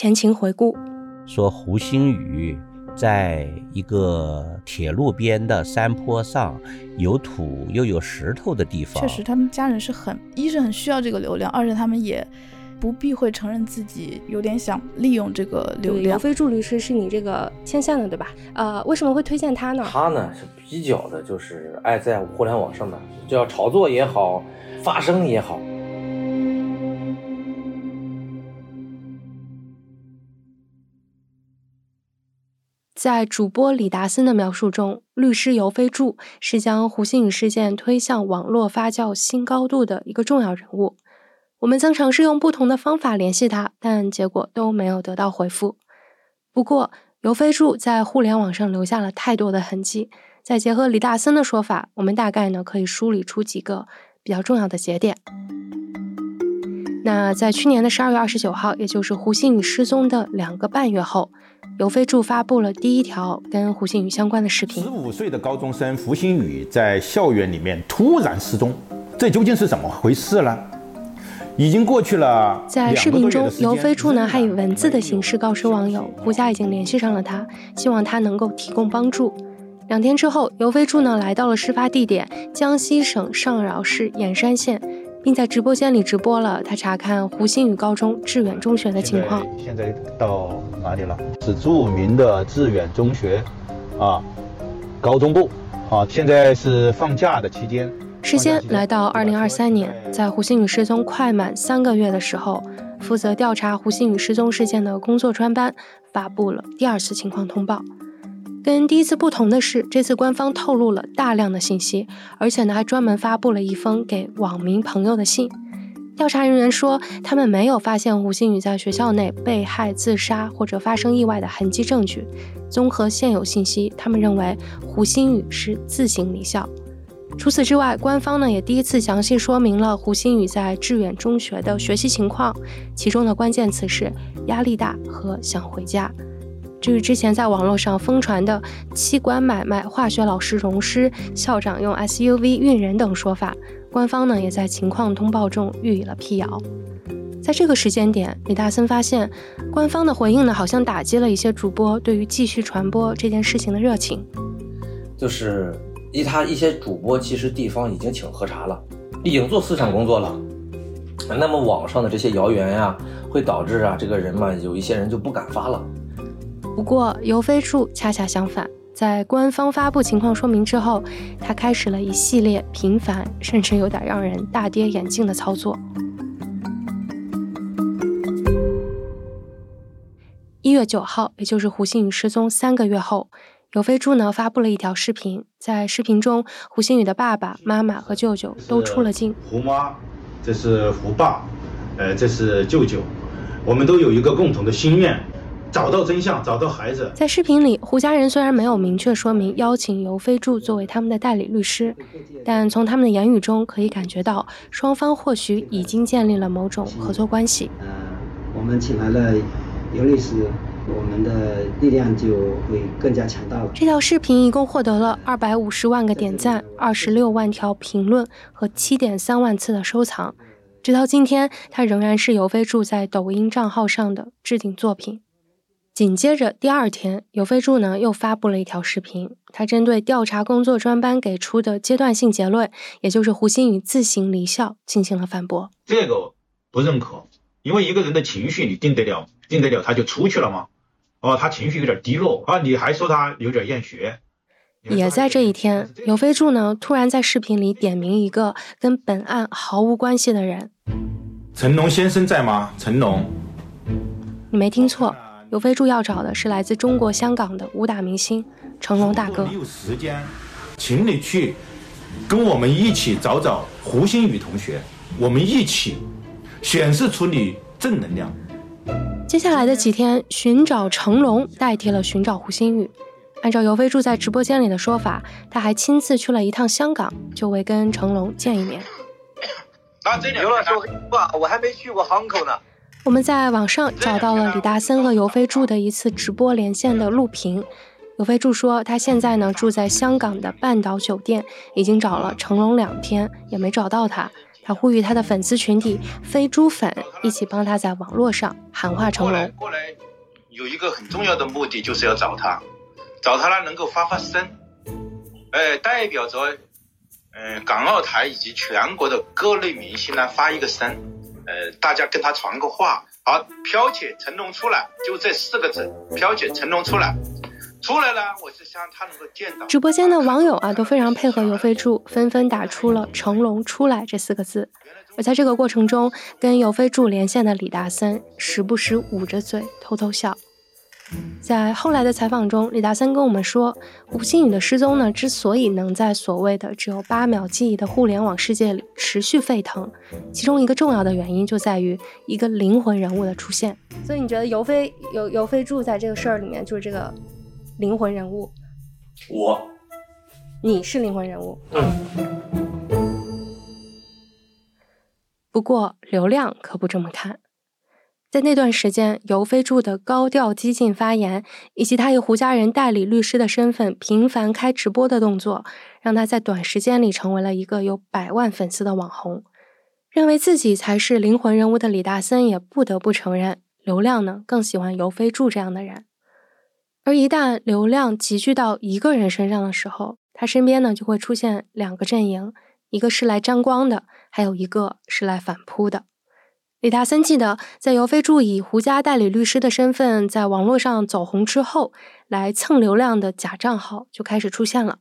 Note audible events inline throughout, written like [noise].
前情回顾。说胡星宇在一个铁路边的山坡上，有土又有石头的地方。确实，他们家人是很，一是很需要这个流量，二是他们也不避讳承认自己有点想利用这个流量。刘飞柱律师是你这个牵线的，对吧？呃，为什么会推荐他呢？他呢是比较的，就是爱在互联网上面，叫炒作也好，发声也好。在主播李达森的描述中，律师尤飞柱是将胡鑫宇事件推向网络发酵新高度的一个重要人物。我们曾尝试用不同的方法联系他，但结果都没有得到回复。不过，尤飞柱在互联网上留下了太多的痕迹。再结合李大森的说法，我们大概呢可以梳理出几个比较重要的节点。那在去年的十二月二十九号，也就是胡鑫宇失踪的两个半月后。尤飞柱发布了第一条跟胡鑫宇相关的视频。十五岁的高中生胡鑫宇在校园里面突然失踪，这究竟是怎么回事呢？已经过去了。在视频中，尤飞柱呢还以文字的形式告知网友，胡家已经联系上了他，希望他能够提供帮助。两天之后，尤飞柱呢来到了事发地点江西省上饶市盐山县。并在直播间里直播了他查看胡鑫宇高中致远中学的情况。现在到哪里了？是著名的致远中学，啊，高中部，啊，现在是放假的期间。时间来到二零二三年，在胡鑫宇失踪快满三个月的时候，负责调查胡鑫宇失踪事件的工作专班发布了第二次情况通报。跟第一次不同的是，这次官方透露了大量的信息，而且呢还专门发布了一封给网民朋友的信。调查人员说，他们没有发现胡鑫宇在学校内被害、自杀或者发生意外的痕迹证据。综合现有信息，他们认为胡鑫宇是自行离校。除此之外，官方呢也第一次详细说明了胡鑫宇在致远中学的学习情况，其中的关键词是压力大和想回家。至于之前在网络上疯传的器官买卖、化学老师融尸、校长用 SUV 运人等说法，官方呢也在情况通报中予以了辟谣。在这个时间点，李大森发现，官方的回应呢好像打击了一些主播对于继续传播这件事情的热情。就是一他一些主播其实地方已经请核查了，已经做思想工作了。那么网上的这些谣言呀，会导致啊这个人嘛，有一些人就不敢发了。不过，尤飞柱恰恰相反，在官方发布情况说明之后，他开始了一系列频繁，甚至有点让人大跌眼镜的操作。一月九号，也就是胡鑫宇失踪三个月后，尤飞柱呢发布了一条视频，在视频中，胡鑫宇的爸爸妈妈和舅舅都出了镜。胡妈，这是胡爸，呃，这是舅舅，我们都有一个共同的心愿。找到真相，找到孩子。在视频里，胡家人虽然没有明确说明邀请尤飞柱作为他们的代理律师，但从他们的言语中可以感觉到，双方或许已经建立了某种合作关系。呃，我们请来了尤律师，我们的力量就会更加强大了。这条视频一共获得了二百五十万个点赞、二十六万条评论和七点三万次的收藏。直到今天，它仍然是尤飞柱在抖音账号上的置顶作品。紧接着第二天，尤飞柱呢又发布了一条视频，他针对调查工作专班给出的阶段性结论，也就是胡鑫宇自行离校，进行了反驳。这个不认可，因为一个人的情绪你定得了，定得了他就出去了吗？哦，他情绪有点低落啊，你还说他有点厌学。也在这一天，尤飞柱呢突然在视频里点名一个跟本案毫无关系的人。成龙先生在吗？成龙，你没听错。尤飞柱要找的是来自中国香港的武打明星成龙大哥。你有时间，请你去跟我们一起找找胡鑫宇同学，我们一起显示出你正能量。接下来的几天，寻找成龙代替了寻找胡鑫宇。按照尤飞柱在直播间里的说法，他还亲自去了一趟香港，就为跟成龙见一面。刘老师，我我还没去过航口呢。我们在网上找到了李大森和尤飞柱的一次直播连线的录屏。尤飞柱说，他现在呢住在香港的半岛酒店，已经找了成龙两天也没找到他。他呼吁他的粉丝群体飞猪粉一起帮他在网络上喊话成龙。过来有一个很重要的目的，就是要找他，找他呢能够发发声，哎，代表着嗯港澳台以及全国的各类明星呢发一个声，呃，大家跟他传个话。好，飘姐成龙出来，就这四个字，飘姐成龙出来。出来呢，我就希望他能够见到。直播间的网友啊，都非常配合尤飞柱，纷纷打出了“成龙出来”这四个字。而在这个过程中，跟尤飞柱连线的李大森时不时捂着嘴偷偷笑。在后来的采访中，李达森跟我们说，吴新宇的失踪呢，之所以能在所谓的只有八秒记忆的互联网世界里持续沸腾，其中一个重要的原因就在于一个灵魂人物的出现。所以你觉得尤飞尤尤飞柱在这个事儿里面就是这个？灵魂人物，我，你是灵魂人物。嗯不过流量可不这么看。在那段时间，尤飞柱的高调激进发言，以及他以胡家人代理律师的身份频繁开直播的动作，让他在短时间里成为了一个有百万粉丝的网红。认为自己才是灵魂人物的李大森也不得不承认，流量呢更喜欢尤飞柱这样的人。而一旦流量集聚到一个人身上的时候，他身边呢就会出现两个阵营，一个是来沾光的，还有一个是来反扑的。李大森记得，在尤飞柱以胡家代理律师的身份在网络上走红之后，来蹭流量的假账号就开始出现了，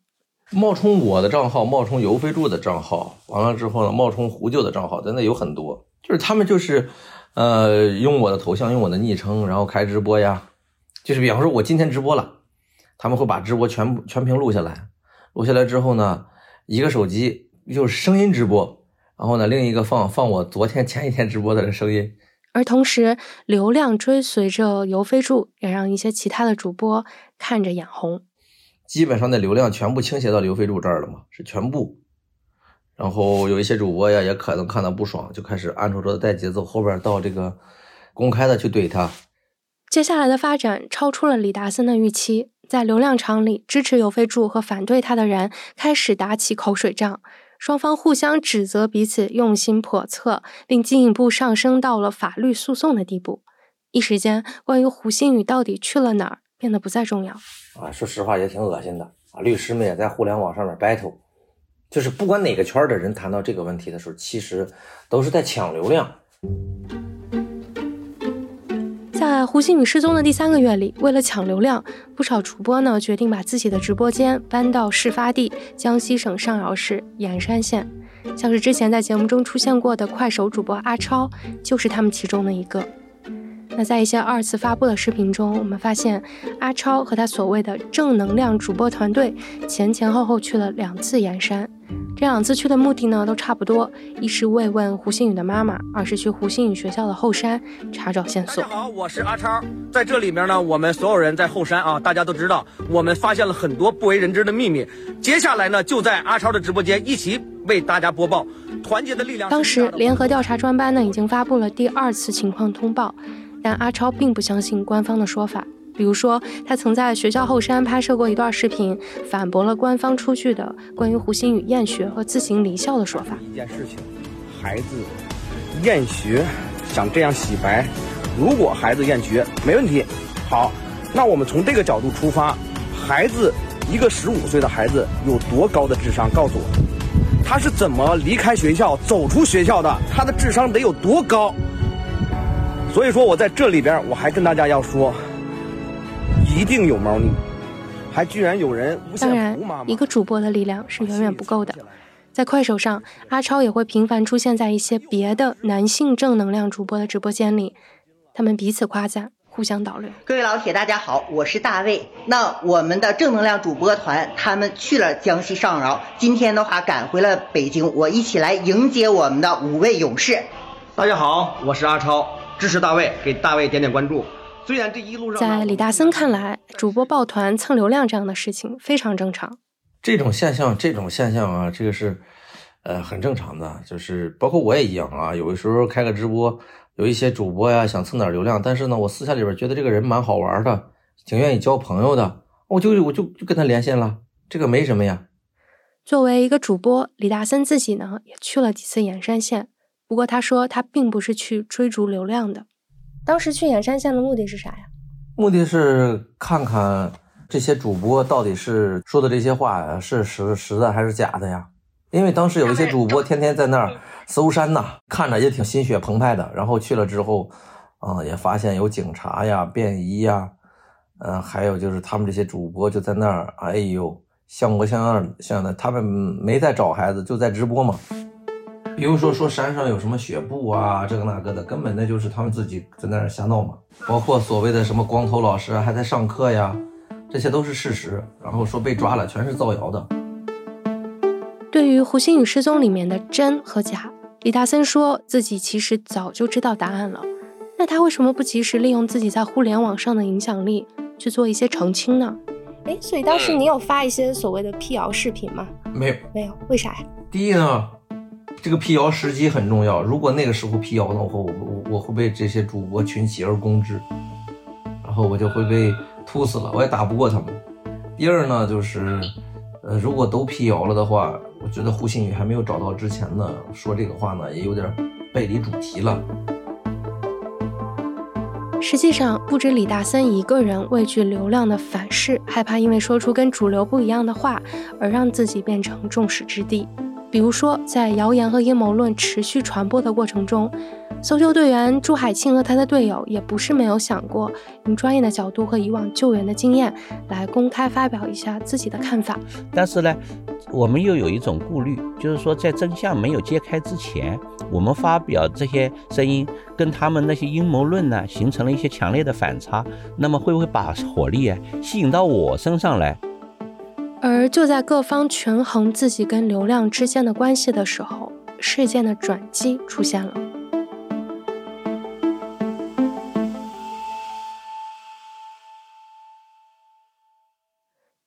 冒充我的账号，冒充尤飞柱的账号，完了之后呢，冒充胡舅的账号，真的有很多，就是他们就是，呃，用我的头像，用我的昵称，然后开直播呀。就是比方说，我今天直播了，他们会把直播全部全屏录下来，录下来之后呢，一个手机就是声音直播，然后呢，另一个放放我昨天前一天直播的声音。而同时，流量追随着尤飞柱，也让一些其他的主播看着眼红。基本上的流量全部倾斜到刘飞柱这儿了嘛，是全部。然后有一些主播呀，也可能看到不爽，就开始暗戳戳的带节奏，后边到这个公开的去怼他。接下来的发展超出了李达森的预期，在流量场里，支持尤飞柱和反对他的人开始打起口水仗，双方互相指责彼此用心叵测，并进一步上升到了法律诉讼的地步。一时间，关于胡鑫宇到底去了哪儿，变得不再重要。啊，说实话也挺恶心的啊！律师们也在互联网上面 battle，就是不管哪个圈的人谈到这个问题的时候，其实都是在抢流量。在胡鑫宇失踪的第三个月里，为了抢流量，不少主播呢决定把自己的直播间搬到事发地江西省上饶市盐山县。像是之前在节目中出现过的快手主播阿超，就是他们其中的一个。那在一些二次发布的视频中，我们发现阿超和他所谓的正能量主播团队前前后后去了两次盐山。这两次去的目的呢，都差不多，一是慰问胡鑫宇的妈妈，二是去胡鑫宇学校的后山查找线索。大家好，我是阿超，在这里面呢，我们所有人在后山啊，大家都知道，我们发现了很多不为人知的秘密。接下来呢，就在阿超的直播间一起为大家播报。团结的力量。当时联合调查专班呢，已经发布了第二次情况通报，但阿超并不相信官方的说法。比如说，他曾在学校后山拍摄过一段视频，反驳了官方出具的关于胡鑫宇厌学和自行离校的说法。一件事情，孩子厌学，想这样洗白。如果孩子厌学，没问题。好，那我们从这个角度出发，孩子一个十五岁的孩子有多高的智商？告诉我，他是怎么离开学校、走出学校的？他的智商得有多高？所以说我在这里边，我还跟大家要说。一定有猫腻，还居然有人当然，一个主播的力量是远远不够的。在快手上，阿超也会频繁出现在一些别的男性正能量主播的直播间里，他们彼此夸赞，互相导流。各位老铁，大家好，我是大卫。那我们的正能量主播团，他们去了江西上饶，今天的话赶回了北京，我一起来迎接我们的五位勇士。大家好，我是阿超，支持大卫，给大卫点点关注。虽然这一路上，在李大森看来，主播抱团蹭流量这样的事情非常正常。这种现象，这种现象啊，这个是呃很正常的，就是包括我也一样啊。有的时候开个直播，有一些主播呀想蹭点流量，但是呢，我私下里边觉得这个人蛮好玩的，挺愿意交朋友的，我就我就就跟他连线了，这个没什么呀。作为一个主播，李大森自己呢也去了几次盐山县，不过他说他并不是去追逐流量的。当时去盐山县的目的是啥呀？目的是看看这些主播到底是说的这些话是实实的还是假的呀？因为当时有一些主播天天在那儿搜山呐，看着也挺心血澎湃的。然后去了之后，啊，也发现有警察呀、便衣呀，嗯，还有就是他们这些主播就在那儿，哎呦，像模像样像的。他们没在找孩子，就在直播嘛。比如说说山上有什么雪布啊，这个那个的，根本那就是他们自己在那儿瞎闹嘛。包括所谓的什么光头老师还在上课呀，这些都是事实。然后说被抓了，全是造谣的。对于胡鑫宇失踪里面的真和假，李大森说自己其实早就知道答案了。那他为什么不及时利用自己在互联网上的影响力去做一些澄清呢？哎，所以当时你有发一些所谓的辟谣视频吗？没有，没有，为啥呀？第一呢，这个辟谣时机很重要。如果那个时候辟谣的话，我我我会被这些主播群起而攻之，然后我就会被突死了，我也打不过他们。第二呢，就是。呃，如果都辟谣了的话，我觉得胡鑫宇还没有找到之前呢，说这个话呢，也有点背离主题了。实际上，不止李大森一个人畏惧流量的反噬，害怕因为说出跟主流不一样的话而让自己变成众矢之的。比如说，在谣言和阴谋论持续传播的过程中。搜救队员朱海庆和他的队友也不是没有想过，用专业的角度和以往救援的经验来公开发表一下自己的看法。但是呢，我们又有一种顾虑，就是说在真相没有揭开之前，我们发表这些声音跟他们那些阴谋论呢，形成了一些强烈的反差，那么会不会把火力啊吸引到我身上来？而就在各方权衡自己跟流量之间的关系的时候，事件的转机出现了。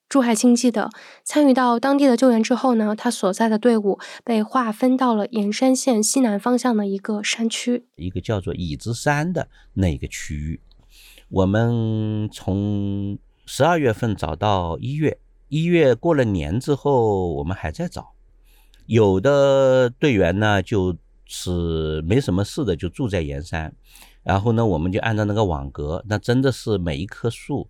朱海清记得，参与到当地的救援之后呢，他所在的队伍被划分到了盐山县西南方向的一个山区，一个叫做椅子山的那个区域。我们从十二月份找到一月，一月过了年之后，我们还在找。有的队员呢，就是没什么事的，就住在盐山。然后呢，我们就按照那个网格，那真的是每一棵树。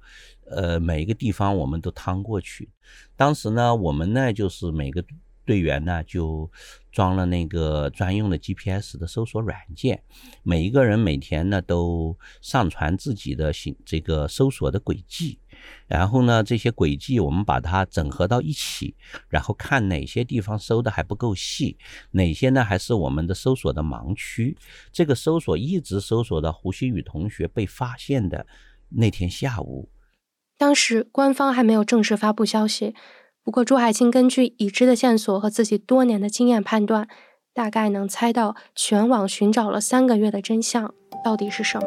呃，每一个地方我们都趟过去。当时呢，我们呢就是每个队员呢就装了那个专用的 GPS 的搜索软件，每一个人每天呢都上传自己的行这个搜索的轨迹，然后呢这些轨迹我们把它整合到一起，然后看哪些地方搜的还不够细，哪些呢还是我们的搜索的盲区。这个搜索一直搜索到胡鑫宇同学被发现的那天下午。当时官方还没有正式发布消息，不过朱海清根据已知的线索和自己多年的经验判断，大概能猜到全网寻找了三个月的真相到底是什么。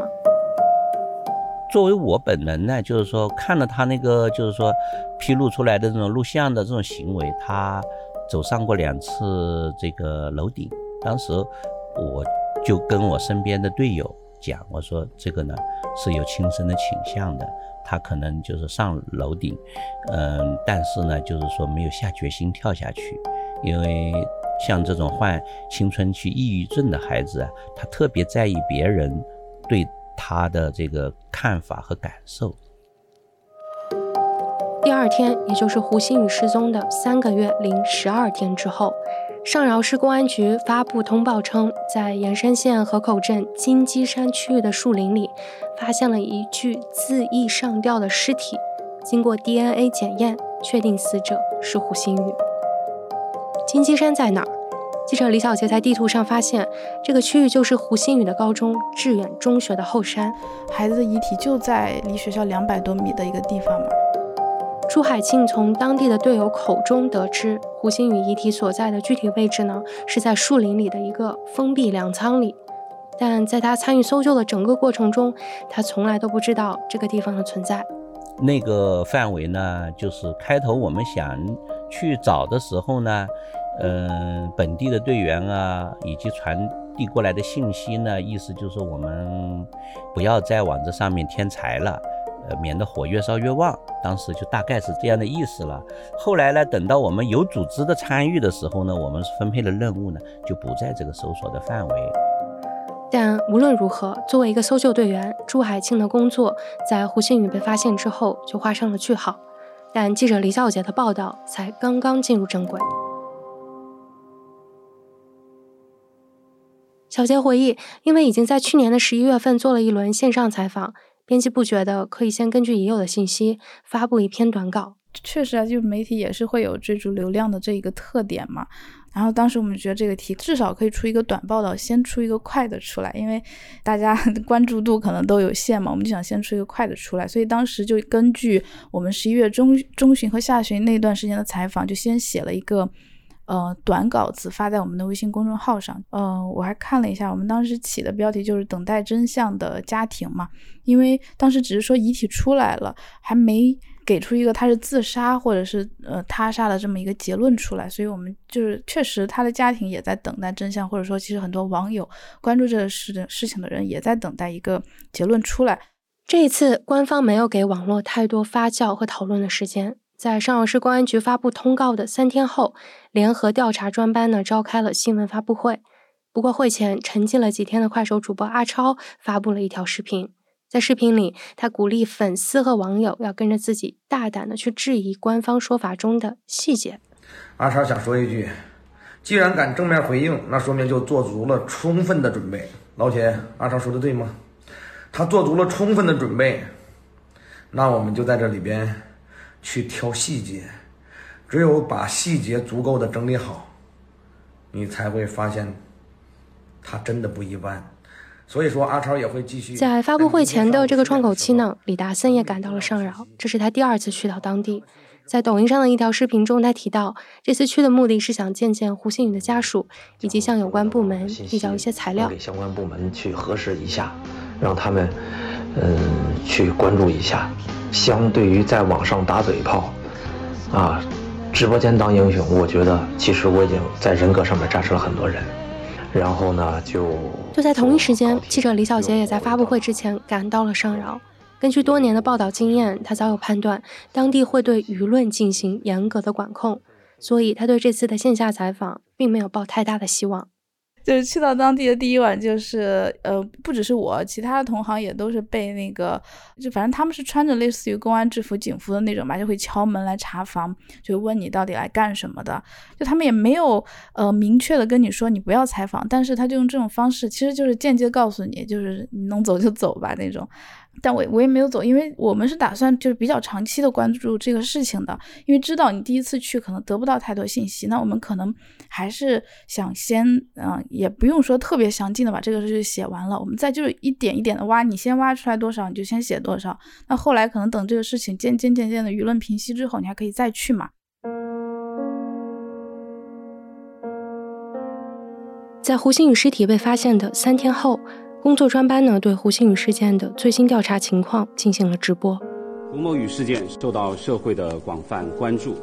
作为我本人呢，就是说看了他那个就是说披露出来的这种录像的这种行为，他走上过两次这个楼顶，当时我就跟我身边的队友讲，我说这个呢是有轻生的倾向的。他可能就是上楼顶，嗯，但是呢，就是说没有下决心跳下去，因为像这种患青春期抑郁症的孩子啊，他特别在意别人对他的这个看法和感受。第二天，也就是胡鑫宇失踪的三个月零十二天之后。上饶市公安局发布通报称，在盐山县河口镇金鸡山区域的树林里，发现了一具自缢上吊的尸体。经过 DNA 检验，确定死者是胡鑫宇。金鸡山在哪儿？记者李小杰在地图上发现，这个区域就是胡鑫宇的高中致远中学的后山。孩子的遗体就在离学校两百多米的一个地方嘛。朱海庆从当地的队友口中得知，胡鑫宇遗体所在的具体位置呢，是在树林里的一个封闭粮仓里。但在他参与搜救的整个过程中，他从来都不知道这个地方的存在。那个范围呢，就是开头我们想去找的时候呢，嗯，本地的队员啊，以及传递过来的信息呢，意思就是我们不要再往这上面添柴了。呃，免得火越烧越旺。当时就大概是这样的意思了。后来呢，等到我们有组织的参与的时候呢，我们分配的任务呢就不在这个搜索的范围。但无论如何，作为一个搜救队员，朱海庆的工作在胡鑫宇被发现之后就画上了句号。但记者李小杰的报道才刚刚进入正轨。小杰回忆，因为已经在去年的十一月份做了一轮线上采访，编辑部觉得可以先根据已有的信息发布一篇短稿。确实啊，就媒体也是会有追逐流量的这一个特点嘛。然后当时我们觉得这个题至少可以出一个短报道，先出一个快的出来，因为大家 [laughs] 关注度可能都有限嘛，我们就想先出一个快的出来。所以当时就根据我们十一月中中旬和下旬那段时间的采访，就先写了一个。呃，短稿子发在我们的微信公众号上。呃，我还看了一下，我们当时起的标题就是“等待真相的家庭”嘛，因为当时只是说遗体出来了，还没给出一个他是自杀或者是呃他杀的这么一个结论出来，所以我们就是确实他的家庭也在等待真相，或者说其实很多网友关注这个事的事情的人也在等待一个结论出来。这一次，官方没有给网络太多发酵和讨论的时间。在上饶市公安局发布通告的三天后，联合调查专班呢召开了新闻发布会。不过会前沉寂了几天的快手主播阿超发布了一条视频，在视频里，他鼓励粉丝和网友要跟着自己大胆的去质疑官方说法中的细节。阿超想说一句，既然敢正面回应，那说明就做足了充分的准备。老铁，阿超说的对吗？他做足了充分的准备，那我们就在这里边。去挑细节，只有把细节足够的整理好，你才会发现，他真的不一般。所以说，阿超也会继续。在发布会前的这个窗口期呢，李达森也赶到了上饶，这是他第二次去到当地。在抖音上的一条视频中，他提到，这次去的目的是想见见胡鑫宇的家属，以及向有关部门递交一些材料，给相关部门去核实一下，让他们嗯去关注一下。相对于在网上打嘴炮，啊，直播间当英雄，我觉得其实我已经在人格上面战胜了很多人。然后呢，就就在同一时间，记者李小杰也在发布会之前赶到了上饶。根据多年的报道经验，他早有判断当地会对舆论进行严格的管控，所以他对这次的线下采访并没有抱太大的希望。就是去到当地的第一晚，就是呃，不只是我，其他的同行也都是被那个，就反正他们是穿着类似于公安制服、警服的那种吧，就会敲门来查房，就问你到底来干什么的。就他们也没有呃明确的跟你说你不要采访，但是他就用这种方式，其实就是间接告诉你，就是你能走就走吧那种。但我我也没有走，因为我们是打算就是比较长期的关注这个事情的，因为知道你第一次去可能得不到太多信息，那我们可能还是想先，嗯，也不用说特别详尽的把这个事情写完了，我们再就是一点一点的挖，你先挖出来多少你就先写多少，那后来可能等这个事情渐渐渐渐的舆论平息之后，你还可以再去嘛。在胡鑫宇尸体被发现的三天后。工作专班呢，对胡鑫宇事件的最新调查情况进行了直播。胡某宇事件受到社会的广泛关注。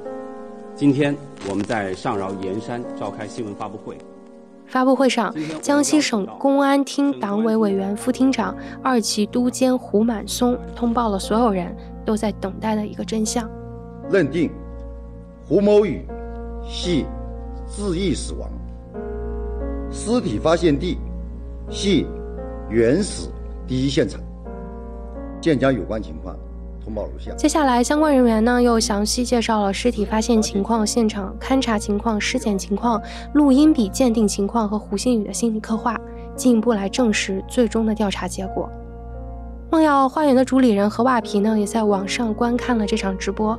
今天我们在上饶盐山召开新闻发布会。发布会上，江西省公安厅党委委员、副厅长、二级督监胡满松通报了所有人都在等待的一个真相：认定胡某宇系自缢死亡，尸体发现地系。原始第一现场，现将有关情况通报如下。接下来，相关人员呢又详细介绍了尸体发现情况、现场勘查情况、尸检情况、录音笔鉴定情况和胡鑫宇的心理刻画，进一步来证实最终的调查结果。梦瑶花园的主理人何瓦皮呢也在网上观看了这场直播，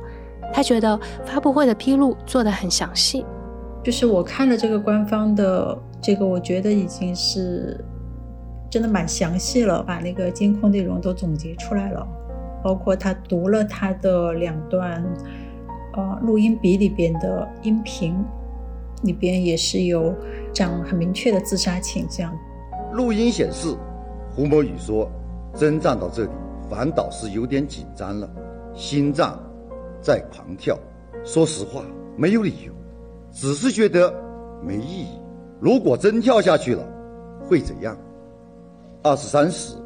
他觉得发布会的披露做得很详细。就是我看了这个官方的这个，我觉得已经是。真的蛮详细了，把那个监控内容都总结出来了，包括他读了他的两段，呃，录音笔里边的音频，里边也是有讲很明确的自杀倾向。录音显示，胡某宇说，征战到这里，反倒是有点紧张了，心脏在狂跳。说实话，没有理由，只是觉得没意义。如果真跳下去了，会怎样？二十三时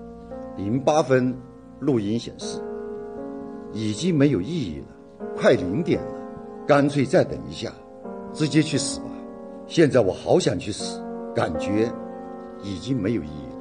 零八分，录音显示，已经没有意义了，快零点了，干脆再等一下，直接去死吧。现在我好想去死，感觉已经没有意义了。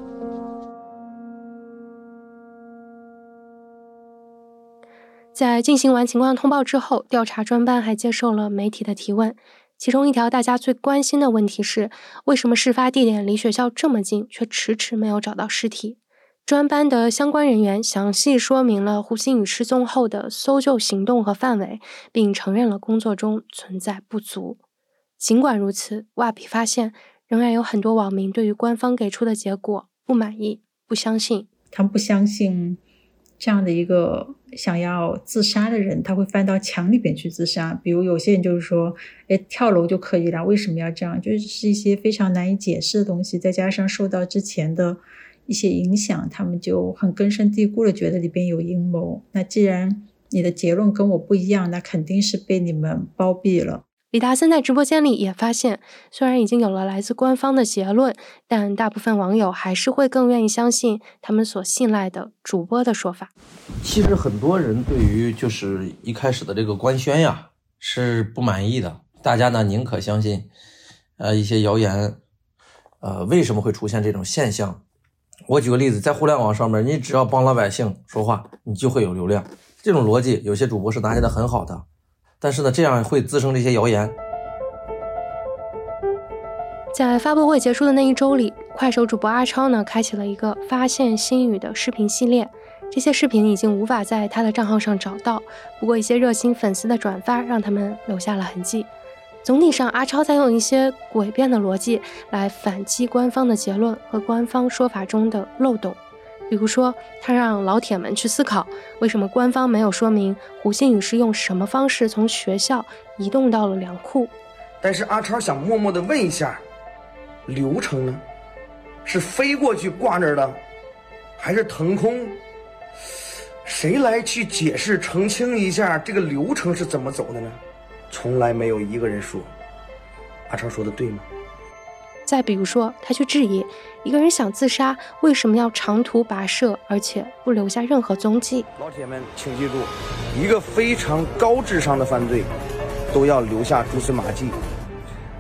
在进行完情况通报之后，调查专班还接受了媒体的提问。其中一条大家最关心的问题是：为什么事发地点离学校这么近，却迟迟没有找到尸体？专班的相关人员详细说明了胡鑫宇失踪后的搜救行动和范围，并承认了工作中存在不足。尽管如此，瓦皮发现仍然有很多网民对于官方给出的结果不满意、不相信。他们不相信。这样的一个想要自杀的人，他会翻到墙里边去自杀。比如有些人就是说，哎，跳楼就可以了，为什么要这样？就是一些非常难以解释的东西，再加上受到之前的一些影响，他们就很根深蒂固的觉得里边有阴谋。那既然你的结论跟我不一样，那肯定是被你们包庇了。李达森在直播间里也发现，虽然已经有了来自官方的结论，但大部分网友还是会更愿意相信他们所信赖的主播的说法。其实很多人对于就是一开始的这个官宣呀是不满意的，大家呢宁可相信，呃一些谣言。呃，为什么会出现这种现象？我举个例子，在互联网上面，你只要帮老百姓说话，你就会有流量。这种逻辑，有些主播是拿捏的很好的。但是呢，这样会滋生这些谣言。在发布会结束的那一周里，快手主播阿超呢，开启了一个发现心语的视频系列。这些视频已经无法在他的账号上找到，不过一些热心粉丝的转发让他们留下了痕迹。总体上，阿超在用一些诡辩的逻辑来反击官方的结论和官方说法中的漏洞。比如说，他让老铁们去思考，为什么官方没有说明胡鑫宇是用什么方式从学校移动到了粮库？但是阿超想默默的问一下，流程呢？是飞过去挂那儿的，还是腾空？谁来去解释澄清一下这个流程是怎么走的呢？从来没有一个人说。阿超说的对吗？再比如说，他去质疑一个人想自杀为什么要长途跋涉，而且不留下任何踪迹。老铁们，请记住，一个非常高智商的犯罪都要留下蛛丝马迹，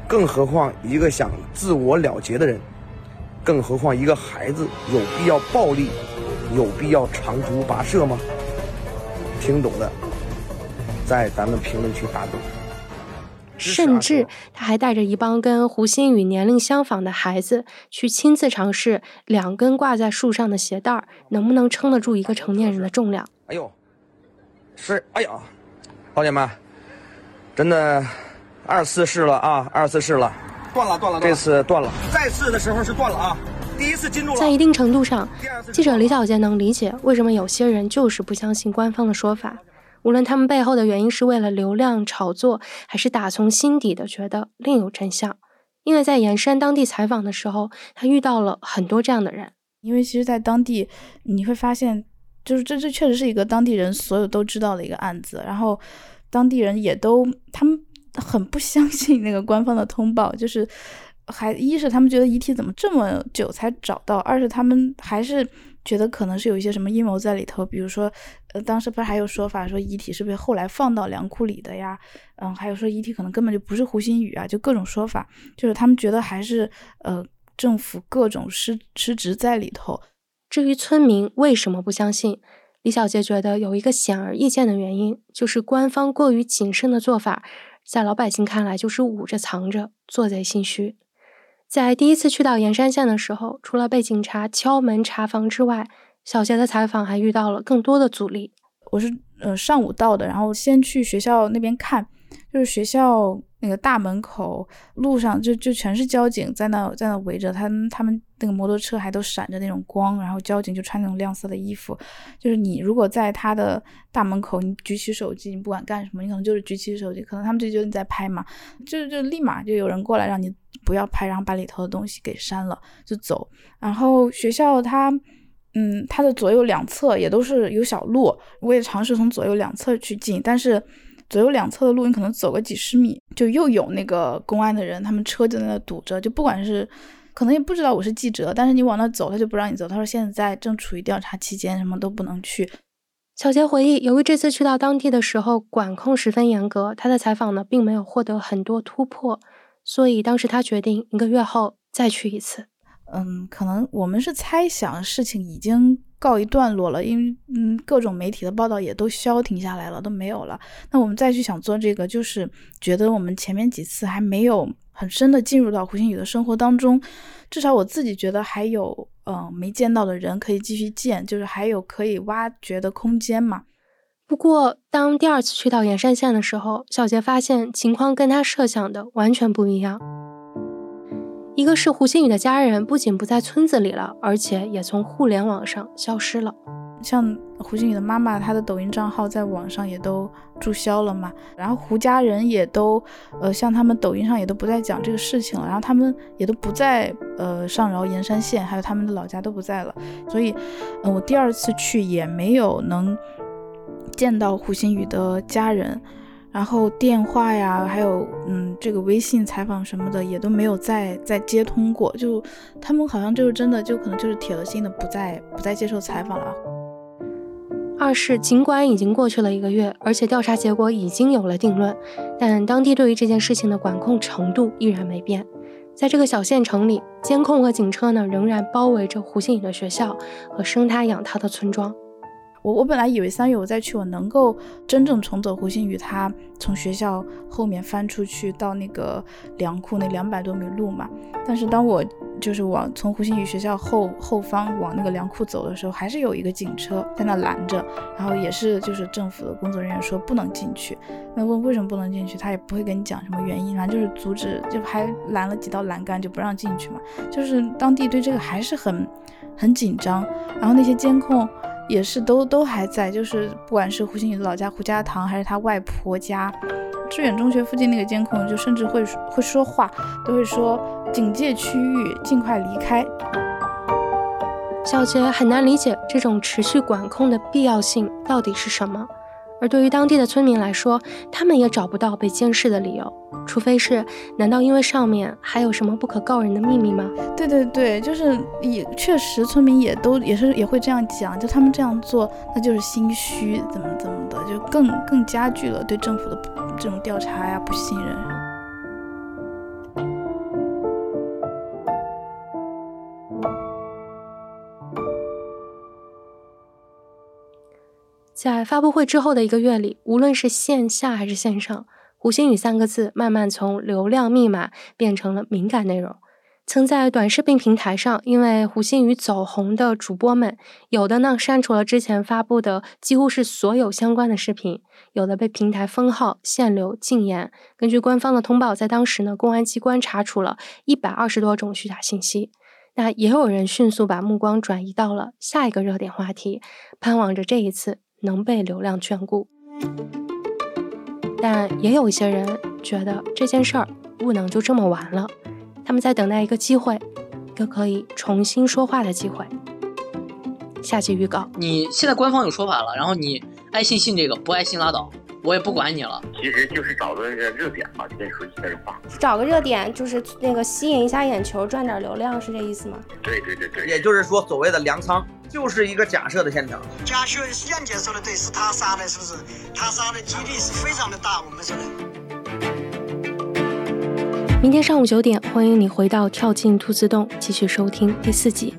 更何况一个想自我了结的人，更何况一个孩子，有必要暴力，有必要长途跋涉吗？听懂的，在咱们评论区打字。甚至他还带着一帮跟胡鑫宇年龄相仿的孩子，去亲自尝试两根挂在树上的鞋带能不能撑得住一个成年人的重量。哎呦，是哎呀，老铁们，真的二次试了啊，二次试了，断了断了，这次断了，再次的时候是断了啊，第一次进入了。在一定程度上，记者李小杰能理解为什么有些人就是不相信官方的说法。无论他们背后的原因是为了流量炒作，还是打从心底的觉得另有真相，因为在盐山当地采访的时候，他遇到了很多这样的人。因为其实，在当地你会发现，就是这这确实是一个当地人所有都知道的一个案子，然后当地人也都他们很不相信那个官方的通报，就是还一是他们觉得遗体怎么这么久才找到，二是他们还是。觉得可能是有一些什么阴谋在里头，比如说，呃，当时不是还有说法说遗体是不是后来放到粮库里的呀？嗯，还有说遗体可能根本就不是胡鑫宇啊，就各种说法，就是他们觉得还是呃政府各种失失职在里头。至于村民为什么不相信，李小杰觉得有一个显而易见的原因，就是官方过于谨慎的做法，在老百姓看来就是捂着藏着，做贼心虚。在第一次去到盐山县的时候，除了被警察敲门查房之外，小杰的采访还遇到了更多的阻力。我是呃上午到的，然后先去学校那边看，就是学校那个大门口路上就就全是交警在那在那围着他，他们那个摩托车还都闪着那种光，然后交警就穿那种亮色的衣服，就是你如果在他的大门口，你举起手机，你不管干什么，你可能就是举起手机，可能他们就觉得你在拍嘛，就就立马就有人过来让你。不要拍，然后把里头的东西给删了就走。然后学校它，嗯，它的左右两侧也都是有小路，我也尝试从左右两侧去进，但是左右两侧的路你可能走个几十米，就又有那个公安的人，他们车就在那堵着，就不管是可能也不知道我是记者，但是你往那走，他就不让你走，他说现在正处于调查期间，什么都不能去。小杰回忆，由于这次去到当地的时候管控十分严格，他的采访呢并没有获得很多突破，所以当时他决定一个月后再去一次。嗯，可能我们是猜想事情已经告一段落了，因为嗯，各种媒体的报道也都消停下来了，都没有了。那我们再去想做这个，就是觉得我们前面几次还没有很深的进入到胡星宇的生活当中，至少我自己觉得还有嗯没见到的人可以继续见，就是还有可以挖掘的空间嘛。不过，当第二次去到盐山县的时候，小杰发现情况跟他设想的完全不一样。一个是胡星宇的家人不仅不在村子里了，而且也从互联网上消失了。像胡星宇的妈妈，她的抖音账号在网上也都注销了嘛。然后胡家人也都，呃，像他们抖音上也都不再讲这个事情了。然后他们也都不在呃上饶盐山县，还有他们的老家都不在了。所以，嗯，我第二次去也没有能见到胡星宇的家人。然后电话呀，还有嗯，这个微信采访什么的也都没有再再接通过，就他们好像就是真的，就可能就是铁了心的不再不再接受采访了。二是尽管已经过去了一个月，而且调查结果已经有了定论，但当地对于这件事情的管控程度依然没变。在这个小县城里，监控和警车呢仍然包围着胡新宇的学校和生他养他的村庄。我我本来以为三月我再去，我能够真正重走胡星宇他从学校后面翻出去到那个粮库那两百多米路嘛。但是当我就是往从胡星宇学校后后方往那个粮库走的时候，还是有一个警车在那拦着，然后也是就是政府的工作人员说不能进去。那问为什么不能进去，他也不会跟你讲什么原因，反正就是阻止，就还拦了几道栏杆就不让进去嘛。就是当地对这个还是很很紧张，然后那些监控。也是都都还在，就是不管是胡星宇的老家胡家塘，还是他外婆家，致远中学附近那个监控，就甚至会会说话，都会说警戒区域，尽快离开。小杰很难理解这种持续管控的必要性到底是什么。而对于当地的村民来说，他们也找不到被监视的理由，除非是，难道因为上面还有什么不可告人的秘密吗？对对对，就是也确实，村民也都也是也会这样讲，就他们这样做，那就是心虚，怎么怎么的，就更更加剧了对政府的这种调查呀不信任。在发布会之后的一个月里，无论是线下还是线上，“胡星宇”三个字慢慢从流量密码变成了敏感内容。曾在短视频平台上因为胡星宇走红的主播们，有的呢删除了之前发布的几乎是所有相关的视频，有的被平台封号、限流、禁言。根据官方的通报，在当时呢，公安机关查处了一百二十多种虚假信息。那也有人迅速把目光转移到了下一个热点话题，盼望着这一次。能被流量眷顾，但也有一些人觉得这件事儿不能就这么完了，他们在等待一个机会，一个可以重新说话的机会。下集预告：你现在官方有说法了，然后你爱信信这个，不爱信拉倒。我也不管你了，其实就是找个热点嘛，就跟你说这句话。找个热点，就是那个吸引一下眼球，赚点流量，是这意思吗？对对对对。也就是说，所谓的粮仓就是一个假设的现场。假设杨姐说的对，是他杀的，是不是？他杀的几率是非常的大，我们说的。明天上午九点，欢迎你回到跳进兔子洞，继续收听第四集。